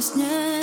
во сне